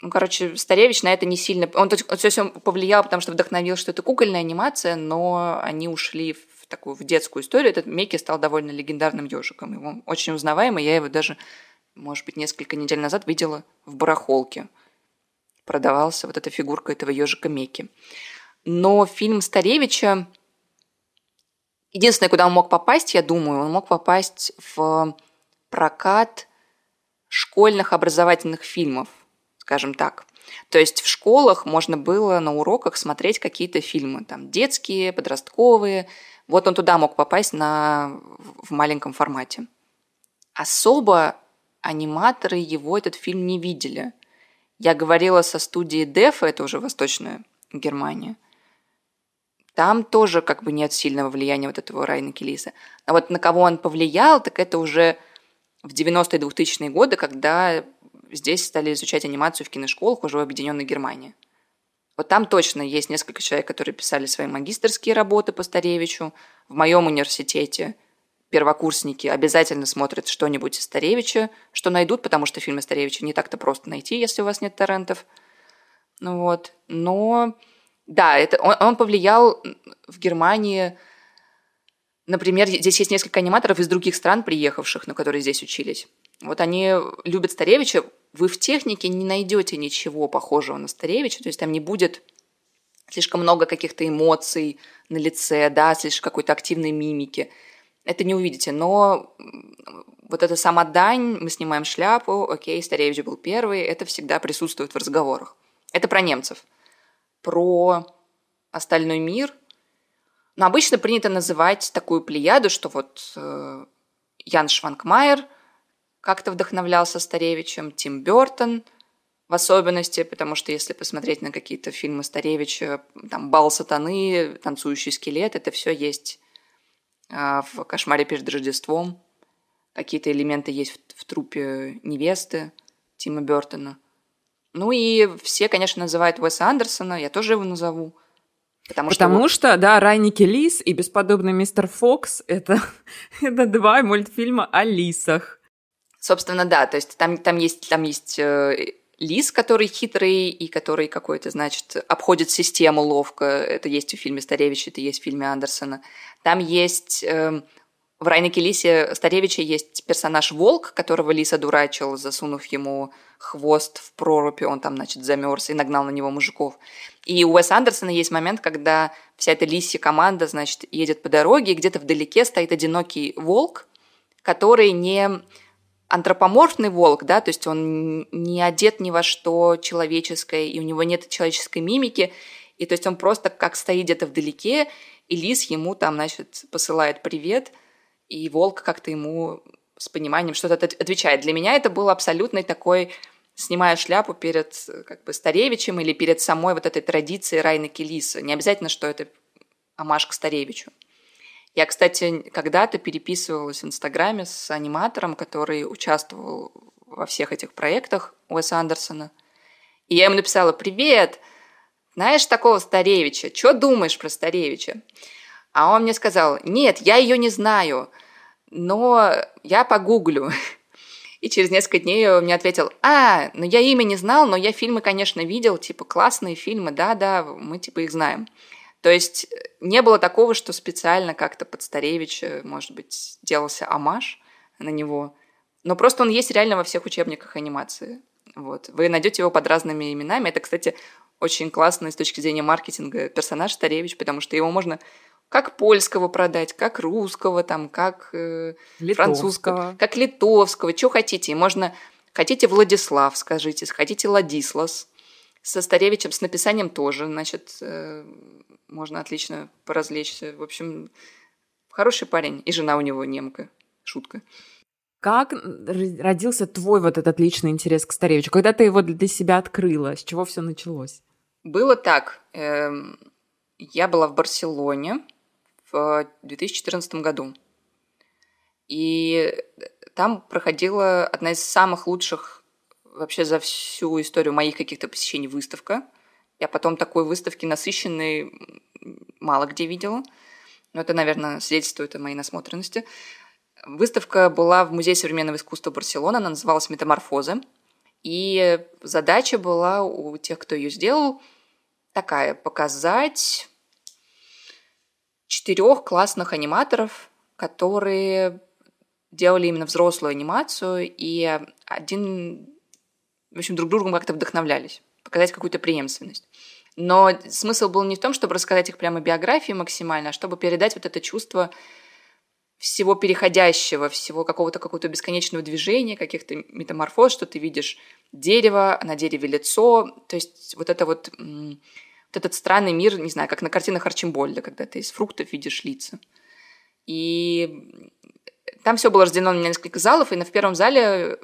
ну, короче, Старевич на это не сильно... Он, то есть он повлиял, потому что вдохновил, что это кукольная анимация, но они ушли в такую в детскую историю. Этот Мекки стал довольно легендарным ежиком. Его очень узнаваемый. Я его даже, может быть, несколько недель назад видела в барахолке. Продавался вот эта фигурка этого ежика Мекки. Но фильм Старевича... Единственное, куда он мог попасть, я думаю, он мог попасть в прокат школьных образовательных фильмов скажем так. То есть в школах можно было на уроках смотреть какие-то фильмы, там детские, подростковые. Вот он туда мог попасть на, в маленьком формате. Особо аниматоры его этот фильм не видели. Я говорила со студией Дефа, это уже Восточная Германия. Там тоже как бы нет сильного влияния вот этого Райна Келиса. А вот на кого он повлиял, так это уже в 90-е 2000-е годы, когда здесь стали изучать анимацию в киношколах уже в Объединенной Германии. Вот там точно есть несколько человек, которые писали свои магистрские работы по Старевичу. В моем университете первокурсники обязательно смотрят что-нибудь из Старевича, что найдут, потому что фильмы Старевича не так-то просто найти, если у вас нет торрентов. Ну вот. Но да, это, он, он повлиял в Германии Например, здесь есть несколько аниматоров из других стран, приехавших, но которые здесь учились. Вот они любят Старевича. Вы в технике не найдете ничего похожего на Старевича, то есть там не будет слишком много каких-то эмоций на лице, да, слишком какой-то активной мимики. Это не увидите, но вот эта сама дань, мы снимаем шляпу, окей, Старевич был первый, это всегда присутствует в разговорах. Это про немцев. Про остальной мир – но обычно принято называть такую плеяду, что вот э, Ян Шванкмайер как-то вдохновлялся Старевичем, Тим Бертон в особенности, потому что если посмотреть на какие-то фильмы Старевича, там «Бал сатаны», «Танцующий скелет», это все есть э, в «Кошмаре перед Рождеством». Какие-то элементы есть в, в трупе «Невесты» Тима Бертона. Ну и все, конечно, называют Уэса Андерсона, я тоже его назову – Потому, Потому что, что, да, Райники Лис и бесподобный мистер Фокс это, *laughs* это два мультфильма о лисах. Собственно, да, то есть там, там есть, там есть э, лис, который хитрый и который какой-то, значит, обходит систему ловко. Это есть в фильме Старевича, это есть в фильме Андерсона. Там есть э, в Райнике Лисе Старевича есть персонаж Волк, которого Лиса дурачил, засунув ему хвост в прорубь, он там, значит, замерз и нагнал на него мужиков. И у Уэса Андерсона есть момент, когда вся эта лисья команда, значит, едет по дороге, и где-то вдалеке стоит одинокий волк, который не антропоморфный волк, да, то есть он не одет ни во что человеческое, и у него нет человеческой мимики, и то есть он просто как стоит где-то вдалеке, и лис ему там, значит, посылает привет – и волк как-то ему с пониманием что-то отвечает. Для меня это был абсолютный такой снимая шляпу перед как бы Старевичем или перед самой вот этой традицией Райна Келиса. Не обязательно, что это амаш к Старевичу. Я, кстати, когда-то переписывалась в Инстаграме с аниматором, который участвовал во всех этих проектах Уэса Андерсона. И я ему написала «Привет! Знаешь такого Старевича? Что думаешь про Старевича?» А он мне сказал, нет, я ее не знаю, но я погуглю. И через несколько дней он мне ответил, а, ну я имя не знал, но я фильмы, конечно, видел, типа классные фильмы, да-да, мы типа их знаем. То есть не было такого, что специально как-то под Старевича, может быть, делался амаш на него. Но просто он есть реально во всех учебниках анимации. Вот. Вы найдете его под разными именами. Это, кстати, очень классно с точки зрения маркетинга персонаж Старевич, потому что его можно как польского продать, как русского, там, как э, французского, как литовского, что хотите. можно, хотите Владислав, скажите, хотите Ладислас. Со Старевичем, с написанием тоже, значит, э, можно отлично поразвлечься. В общем, хороший парень, и жена у него немка. Шутка. Как родился твой вот этот личный интерес к Старевичу? Когда ты его для себя открыла? С чего все началось? Было так. Эм, я была в Барселоне, в 2014 году. И там проходила одна из самых лучших вообще за всю историю моих каких-то посещений выставка. Я потом такой выставки насыщенной мало где видела. Но это, наверное, свидетельствует о моей насмотренности. Выставка была в Музее современного искусства Барселона, она называлась «Метаморфозы». И задача была у тех, кто ее сделал, такая – показать четырех классных аниматоров, которые делали именно взрослую анимацию, и один, в общем, друг другом как-то вдохновлялись, показать какую-то преемственность. Но смысл был не в том, чтобы рассказать их прямо биографии максимально, а чтобы передать вот это чувство всего переходящего, всего какого-то какого-то бесконечного движения, каких-то метаморфоз, что ты видишь дерево, на дереве лицо, то есть вот это вот, вот этот странный мир, не знаю, как на картинах Арчимбольда, когда ты из фруктов видишь лица. И там все было разделено на несколько залов, и в первом зале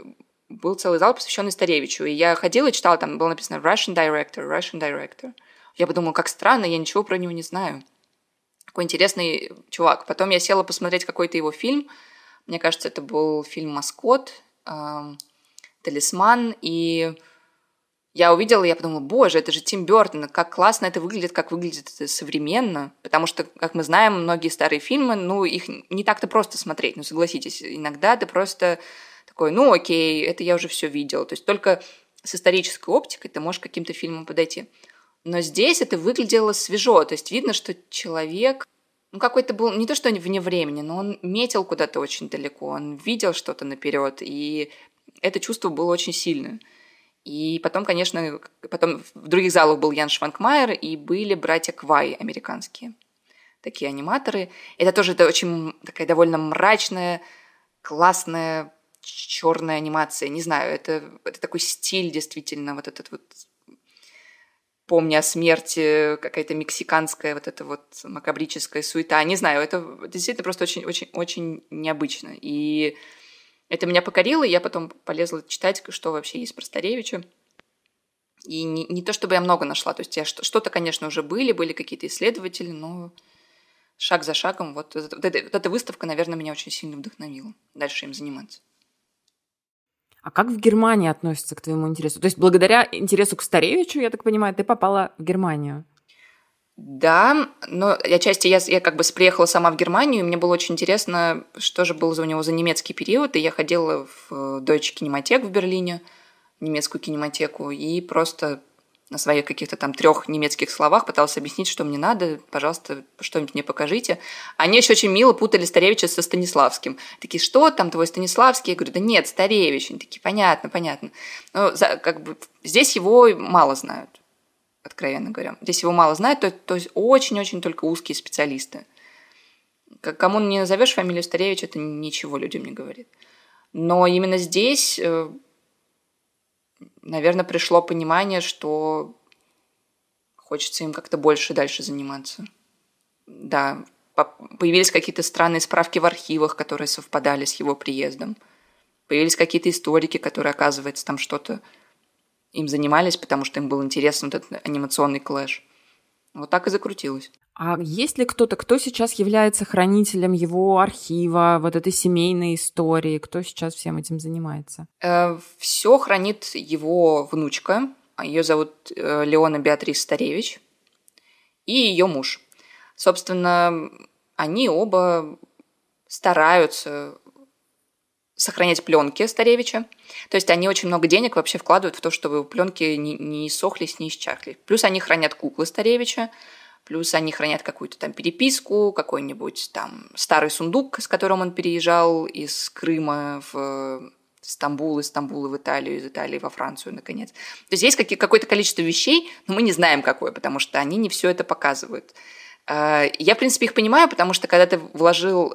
был целый зал, посвященный Старевичу. И я ходила и читала, там было написано Russian Director, Russian Director. Я подумала, как странно, я ничего про него не знаю. Какой интересный чувак. Потом я села посмотреть какой-то его фильм. Мне кажется, это был фильм «Маскот», э, «Талисман», и я увидела, я подумала, боже, это же Тим Бертон, как классно это выглядит, как выглядит это современно, потому что, как мы знаем, многие старые фильмы, ну, их не так-то просто смотреть, ну, согласитесь, иногда ты просто такой, ну, окей, это я уже все видел, то есть только с исторической оптикой ты можешь к каким-то фильмам подойти. Но здесь это выглядело свежо, то есть видно, что человек, ну какой-то был, не то что вне времени, но он метил куда-то очень далеко, он видел что-то наперед, и это чувство было очень сильное. И потом, конечно, потом в других залах был Ян Шванкмайер, и были братья Квай американские, такие аниматоры. Это тоже это очень такая довольно мрачная, классная, черная анимация. Не знаю, это, это такой стиль действительно, вот этот вот помня о смерти, какая-то мексиканская вот эта вот макабрическая суета. Не знаю, это, это действительно просто очень-очень-очень необычно. И это меня покорило, и я потом полезла читать, что вообще есть про Старевича. И не, не то, чтобы я много нашла, то есть я что-то, конечно, уже были, были какие-то исследователи, но шаг за шагом вот, вот, эта, вот эта выставка, наверное, меня очень сильно вдохновила дальше им заниматься. А как в Германии относятся к твоему интересу? То есть благодаря интересу к Старевичу, я так понимаю, ты попала в Германию. Да, но я части я, я как бы приехала сама в Германию, и мне было очень интересно, что же было за у него за немецкий период, и я ходила в э, Deutsche Кинематек в Берлине, немецкую кинематеку, и просто на своих каких-то там трех немецких словах пыталась объяснить, что мне надо, пожалуйста, что-нибудь мне покажите. Они еще очень мило путали Старевича со Станиславским. Такие, что там твой Станиславский? Я говорю, да нет, Старевич. Они такие, понятно, понятно. Но как бы здесь его мало знают, откровенно говоря. Здесь его мало знают, то, то есть очень-очень только узкие специалисты. Кому не назовешь фамилию Старевич, это ничего людям не говорит. Но именно здесь э, наверное, пришло понимание, что хочется им как-то больше дальше заниматься. Да, появились какие-то странные справки в архивах, которые совпадали с его приездом. Появились какие-то историки, которые, оказывается, там что-то им занимались, потому что им был интересен этот анимационный клэш. Вот так и закрутилось. А есть ли кто-то, кто сейчас является хранителем его архива, вот этой семейной истории? Кто сейчас всем этим занимается? Э, все хранит его внучка. Ее зовут э, Леона Беатрис Старевич. И ее муж. Собственно, они оба стараются сохранять пленки Старевича. То есть они очень много денег вообще вкладывают в то, чтобы пленки не, не сохлись, не исчахли. Плюс они хранят куклы Старевича, Плюс они хранят какую-то там переписку, какой-нибудь там старый сундук, с которым он переезжал из Крыма в Стамбул, из Стамбула в Италию, из Италии во Францию, наконец. То есть есть какое-то количество вещей, но мы не знаем какое, потому что они не все это показывают. А, я, в принципе, их понимаю, потому что когда ты вложил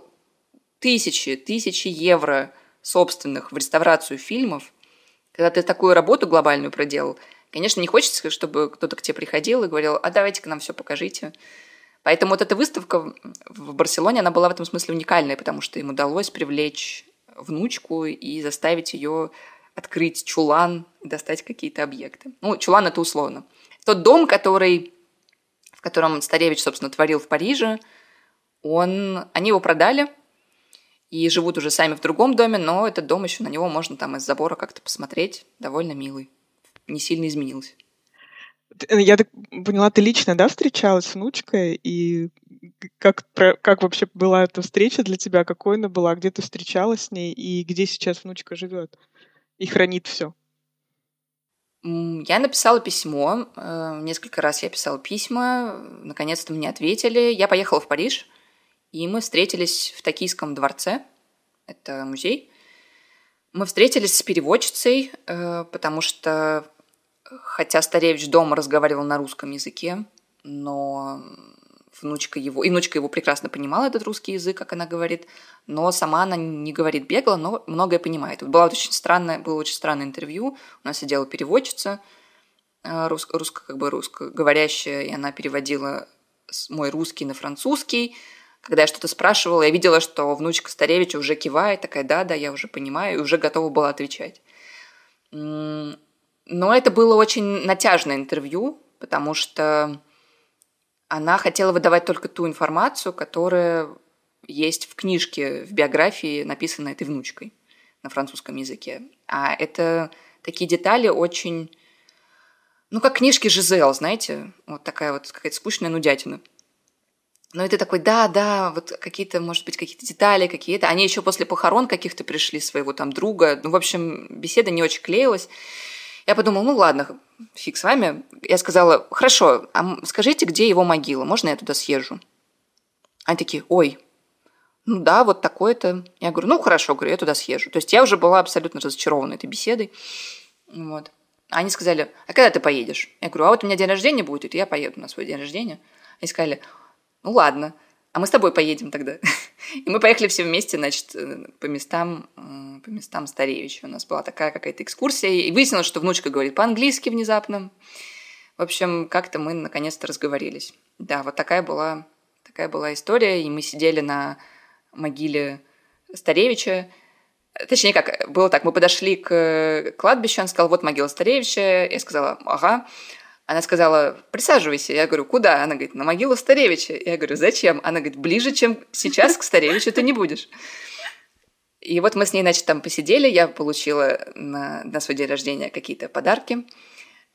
тысячи, тысячи евро собственных в реставрацию фильмов, когда ты такую работу глобальную проделал – Конечно, не хочется, чтобы кто-то к тебе приходил и говорил, а давайте-ка нам все покажите. Поэтому вот эта выставка в Барселоне, она была в этом смысле уникальная, потому что им удалось привлечь внучку и заставить ее открыть чулан и достать какие-то объекты. Ну, чулан это условно. Тот дом, который, в котором Старевич, собственно, творил в Париже, он, они его продали и живут уже сами в другом доме, но этот дом еще на него можно там из забора как-то посмотреть, довольно милый не сильно изменился. Я так поняла, ты лично, да, встречалась с внучкой, и как, как вообще была эта встреча для тебя, какой она была, где ты встречалась с ней и где сейчас внучка живет и хранит все? Я написала письмо, э, несколько раз я писала письма, наконец-то мне ответили. Я поехала в Париж, и мы встретились в Токийском дворце, это музей. Мы встретились с переводчицей, э, потому что, хотя Старевич дома разговаривал на русском языке, но внучка его, и внучка его прекрасно понимала этот русский язык, как она говорит, но сама она не говорит бегло, но многое понимает. Было очень странное, было очень странное интервью, у нас сидела переводчица, э, русско, русско как бы русскоговорящая, и она переводила мой русский на французский. Когда я что-то спрашивала, я видела, что внучка Старевича уже кивает, такая, да-да, я уже понимаю, и уже готова была отвечать. Но это было очень натяжное интервью, потому что она хотела выдавать только ту информацию, которая есть в книжке, в биографии, написанной этой внучкой на французском языке. А это такие детали очень... Ну, как книжки Жизел, знаете? Вот такая вот какая-то скучная нудятина. Ну, и ты такой, да, да, вот какие-то, может быть, какие-то детали какие-то. Они еще после похорон каких-то пришли своего там друга. Ну, в общем, беседа не очень клеилась. Я подумала, ну ладно, фиг с вами. Я сказала, хорошо, а скажите, где его могила? Можно я туда съезжу? Они такие, ой, ну да, вот такое-то. Я говорю, ну хорошо, говорю, я туда съезжу. То есть я уже была абсолютно разочарована этой беседой. Вот. Они сказали, а когда ты поедешь? Я говорю, а вот у меня день рождения будет, и я поеду на свой день рождения. Они сказали, ну ладно, а мы с тобой поедем тогда. *laughs* И мы поехали все вместе, значит, э, по местам, э, по местам Старевича. У нас была такая какая-то экскурсия, и выяснилось, что внучка говорит по-английски внезапно. В общем, как-то мы наконец-то разговорились. Да, вот такая была, такая была история, и мы сидели на могиле Старевича. Точнее, как, было так, мы подошли к кладбищу, он сказал, вот могила Старевича. Я сказала, ага. Она сказала, присаживайся. Я говорю, куда? Она говорит, на могилу Старевича. Я говорю, зачем? Она говорит, ближе, чем сейчас к Старевичу ты не будешь. И вот мы с ней, значит, там посидели, я получила на, на свой день рождения какие-то подарки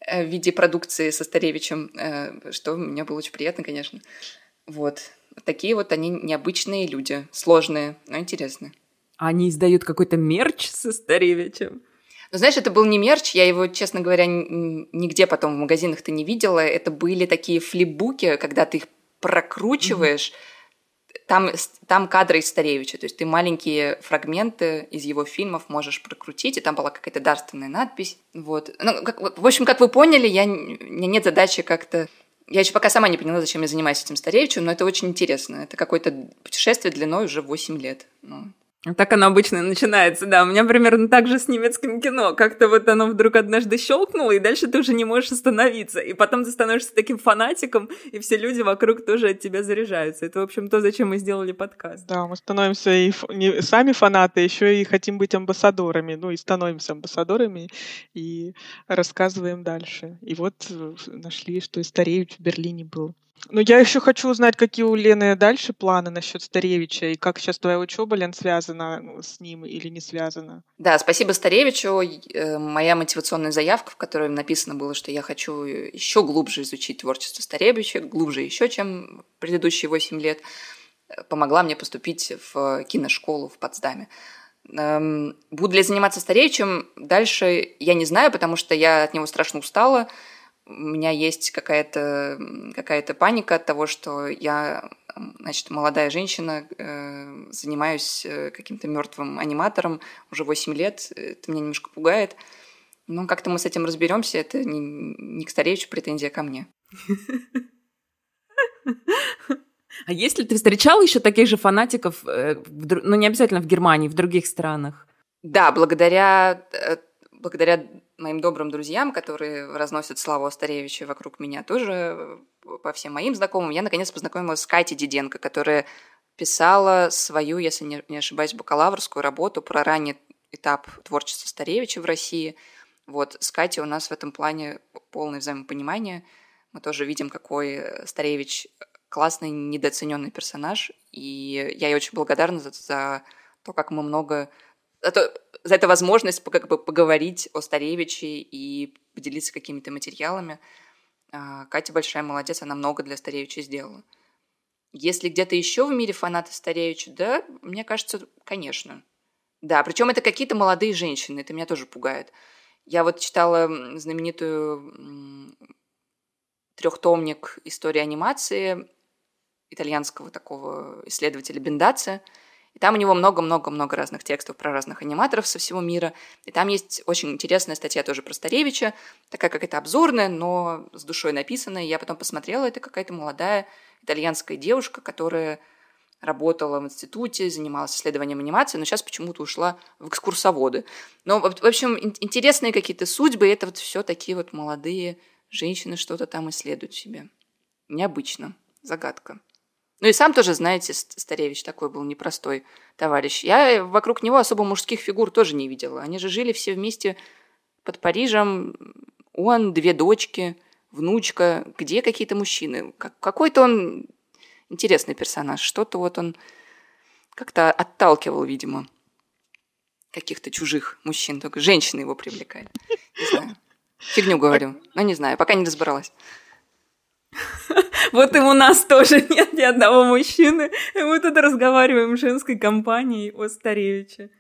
э, в виде продукции со Старевичем, э, что мне было очень приятно, конечно. Вот. Такие вот они необычные люди, сложные, но интересные. Они издают какой-то мерч со Старевичем? Но знаешь, это был не мерч, я его, честно говоря, нигде потом в магазинах-то не видела. Это были такие флипбуки, когда ты их прокручиваешь, mm-hmm. там, там кадры из Старевича, то есть ты маленькие фрагменты из его фильмов можешь прокрутить, и там была какая-то дарственная надпись. Вот. Ну, как, в общем, как вы поняли, я, у меня нет задачи как-то я еще пока сама не поняла, зачем я занимаюсь этим Старевичем, но это очень интересно. Это какое-то путешествие длиной уже 8 лет. Ну, так оно обычно начинается, да. У меня примерно так же с немецким кино. Как-то вот оно вдруг однажды щелкнуло, и дальше ты уже не можешь остановиться. И потом ты становишься таким фанатиком, и все люди вокруг тоже от тебя заряжаются. Это, в общем, то, зачем мы сделали подкаст. Да, мы становимся и ф... не сами фанаты, еще и хотим быть амбассадорами. Ну и становимся амбассадорами и рассказываем дальше. И вот э, нашли, что и Старевич в Берлине был. Ну, я еще хочу узнать, какие у Лены дальше планы насчет Старевича, и как сейчас твоя учеба, Лен, связана ну, с ним или не связана? Да, спасибо Старевичу. Э, моя мотивационная заявка, в которой написано было, что я хочу еще глубже изучить творчество Старевича, глубже еще, чем предыдущие 8 лет, э, помогла мне поступить в киношколу в Потсдаме. Эм, буду ли заниматься Старевичем дальше, я не знаю, потому что я от него страшно устала у меня есть какая-то какая паника от того, что я, значит, молодая женщина, э, занимаюсь э, каким-то мертвым аниматором уже 8 лет. Это меня немножко пугает. Но как-то мы с этим разберемся. Это не, не к стареющей претензия ко мне. А если ты встречал еще таких же фанатиков, э, ну не обязательно в Германии, в других странах? Да, благодаря благодаря моим добрым друзьям, которые разносят славу о вокруг меня, тоже по всем моим знакомым, я наконец познакомилась с Катей Диденко, которая писала свою, если не ошибаюсь, бакалаврскую работу про ранний этап творчества Старевича в России. Вот, с Катей у нас в этом плане полное взаимопонимание. Мы тоже видим, какой Старевич классный, недооцененный персонаж. И я ей очень благодарна за то, как мы много за, за это возможность как бы поговорить о Старевиче и поделиться какими-то материалами. А, Катя большая молодец, она много для Старевича сделала. Если где-то еще в мире фанаты Старевича, да, мне кажется, конечно. Да, причем это какие-то молодые женщины, это меня тоже пугает. Я вот читала знаменитую трехтомник истории анимации итальянского такого исследователя Бендаци. И там у него много-много-много разных текстов про разных аниматоров со всего мира. И там есть очень интересная статья тоже про Старевича, такая какая-то обзорная, но с душой написанная. Я потом посмотрела, это какая-то молодая итальянская девушка, которая работала в институте, занималась исследованием анимации, но сейчас почему-то ушла в экскурсоводы. Но, в общем, интересные какие-то судьбы, это вот все такие вот молодые женщины что-то там исследуют себе. Необычно. Загадка. Ну и сам тоже, знаете, Старевич такой был непростой товарищ. Я вокруг него особо мужских фигур тоже не видела. Они же жили все вместе под Парижем. Он, две дочки, внучка, где какие-то мужчины. Какой-то он интересный персонаж. Что-то вот он как-то отталкивал, видимо, каких-то чужих мужчин. Только женщины его привлекали. Не знаю. Фигню говорю. Ну, не знаю, пока не разбиралась. *laughs* Вот и у нас тоже *laughs* нет ни одного мужчины. И мы тут разговариваем в женской компании о Старевиче.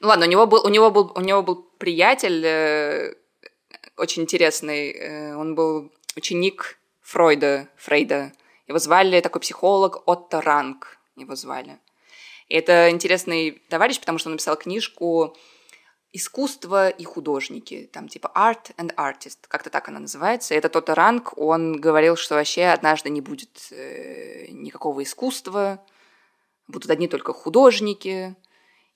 Ну ладно, у него был, у него был, у него был приятель э, очень интересный. Э, он был ученик Фройда, Фрейда. Его звали такой психолог Отто Ранг, его звали. И это интересный товарищ, потому что он написал книжку «Искусство и художники», там типа «Art and Artist», как-то так она называется. Это Отто Ранг, он говорил, что вообще однажды не будет э, никакого искусства, будут одни только художники,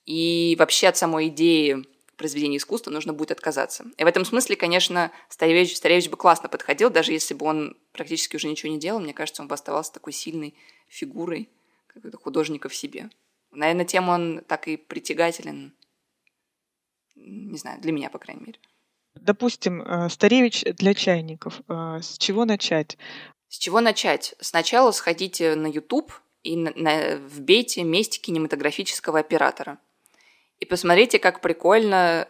и вообще от самой идеи произведения искусства нужно будет отказаться. И в этом смысле, конечно, Старевич, Старевич бы классно подходил, даже если бы он практически уже ничего не делал, мне кажется, он бы оставался такой сильной фигурой какого-то художника в себе. Наверное, тем он так и притягателен, не знаю, для меня, по крайней мере. Допустим, э, Старевич для чайников. Э, с чего начать? С чего начать? Сначала сходите на YouTube и на, на, вбейте «Месть кинематографического оператора» и посмотрите, как прикольно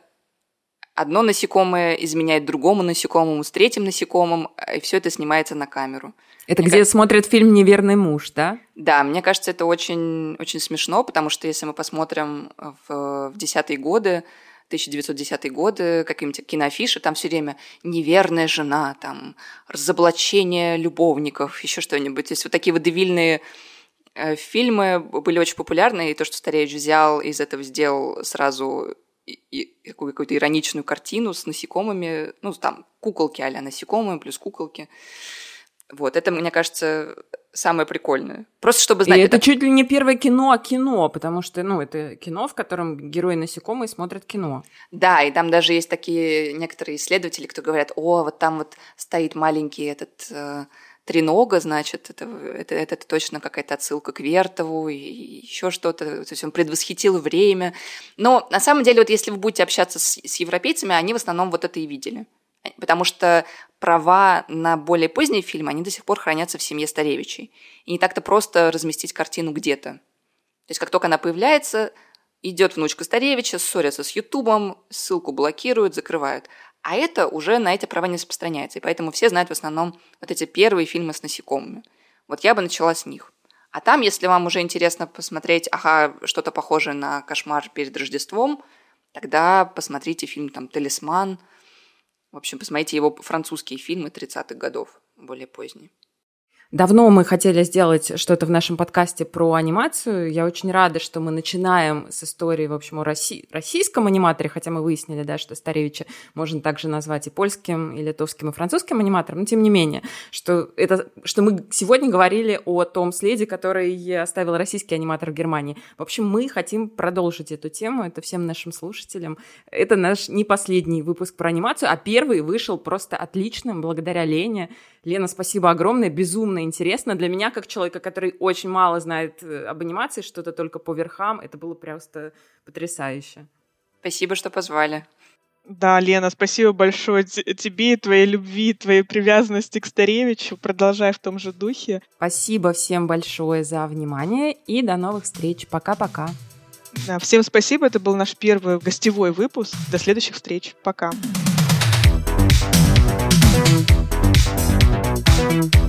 одно насекомое изменяет другому насекомому с третьим насекомым, и все это снимается на камеру. Это мне где кажется... смотрит фильм «Неверный муж», да? Да, мне кажется, это очень, очень смешно, потому что если мы посмотрим в, в десятые годы, 1910-е годы, какие-нибудь киноафиши, там все время неверная жена, там разоблачение любовников, еще что-нибудь. То есть вот такие водевильные Э, фильмы были очень популярны, и то, что Старевич взял из этого сделал сразу какую-то ироничную картину с насекомыми, ну, там, куколки а насекомые плюс куколки. Вот, это, мне кажется, самое прикольное. Просто чтобы знать... И это, это чуть ли не первое кино о кино, потому что, ну, это кино, в котором герои насекомые смотрят кино. Да, и там даже есть такие некоторые исследователи, кто говорят, о, вот там вот стоит маленький этот... Э, тренога, значит, это, это, это точно какая-то отсылка к Вертову и еще что-то. То есть он предвосхитил время. Но на самом деле, вот если вы будете общаться с, с европейцами, они в основном вот это и видели. Потому что права на более поздние фильмы, они до сих пор хранятся в семье Старевичей. И не так-то просто разместить картину где-то. То есть как только она появляется, идет внучка Старевича, ссорятся с Ютубом, ссылку блокируют, закрывают. А это уже на эти права не распространяется. И поэтому все знают в основном вот эти первые фильмы с насекомыми. Вот я бы начала с них. А там, если вам уже интересно посмотреть, ага, что-то похожее на «Кошмар перед Рождеством», тогда посмотрите фильм там «Талисман». В общем, посмотрите его французские фильмы 30-х годов, более поздние. Давно мы хотели сделать что-то в нашем подкасте про анимацию. Я очень рада, что мы начинаем с истории, в общем, о России, российском аниматоре, хотя мы выяснили, да, что Старевича можно также назвать и польским, и литовским, и французским аниматором, но тем не менее, что, это, что мы сегодня говорили о том следе, который оставил российский аниматор в Германии. В общем, мы хотим продолжить эту тему, это всем нашим слушателям. Это наш не последний выпуск про анимацию, а первый вышел просто отличным, благодаря Лене. Лена, спасибо огромное, безумно интересно. Для меня, как человека, который очень мало знает э, об анимации, что-то только по верхам, это было просто потрясающе. Спасибо, что позвали. Да, Лена, спасибо большое тебе, твоей любви, твоей привязанности к Старевичу. Продолжай в том же духе. Спасибо всем большое за внимание и до новых встреч. Пока-пока. Да, всем спасибо. Это был наш первый гостевой выпуск. До следующих встреч. Пока. Пока. Música